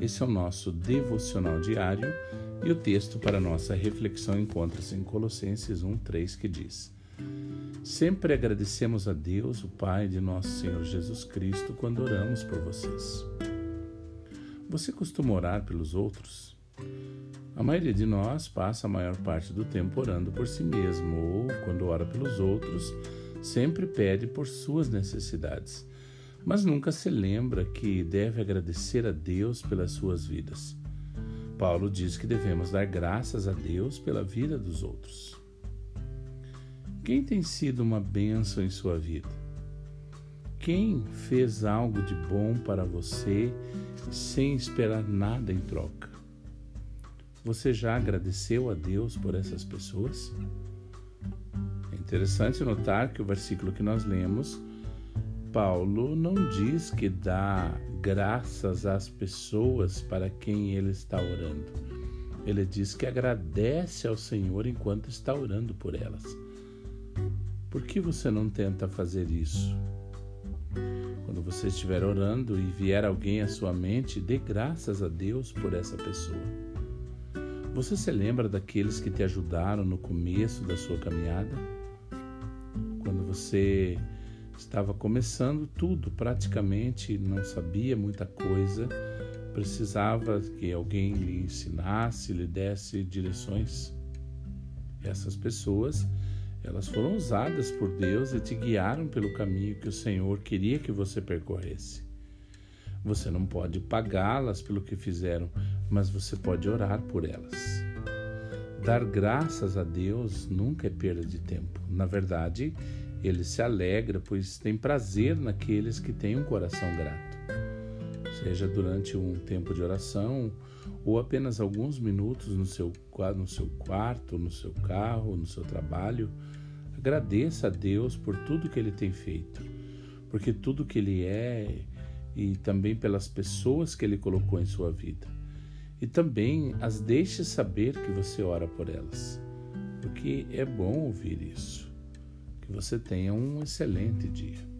Esse é o nosso devocional diário e o texto para nossa reflexão encontra-se em Colossenses 1:3 que diz: Sempre agradecemos a Deus, o Pai de nosso Senhor Jesus Cristo, quando oramos por vocês. Você costuma orar pelos outros? A maioria de nós passa a maior parte do tempo orando por si mesmo ou, quando ora pelos outros, sempre pede por suas necessidades, mas nunca se lembra que deve agradecer a Deus pelas suas vidas. Paulo diz que devemos dar graças a Deus pela vida dos outros. Quem tem sido uma bênção em sua vida? Quem fez algo de bom para você sem esperar nada em troca? Você já agradeceu a Deus por essas pessoas? É interessante notar que o versículo que nós lemos, Paulo não diz que dá graças às pessoas para quem ele está orando. Ele diz que agradece ao Senhor enquanto está orando por elas. Por que você não tenta fazer isso? Quando você estiver orando e vier alguém à sua mente, dê graças a Deus por essa pessoa. Você se lembra daqueles que te ajudaram no começo da sua caminhada? Quando você estava começando tudo, praticamente não sabia muita coisa, precisava que alguém lhe ensinasse, lhe desse direções. Essas pessoas, elas foram usadas por Deus e te guiaram pelo caminho que o Senhor queria que você percorresse. Você não pode pagá-las pelo que fizeram, mas você pode orar por elas. Dar graças a Deus nunca é perda de tempo. Na verdade, ele se alegra, pois tem prazer naqueles que têm um coração grato. Seja durante um tempo de oração ou apenas alguns minutos no seu, no seu quarto, no seu carro, no seu trabalho, agradeça a Deus por tudo que ele tem feito, porque tudo que ele é e também pelas pessoas que ele colocou em sua vida e também as deixe saber que você ora por elas, porque é bom ouvir isso. Que você tenha um excelente dia.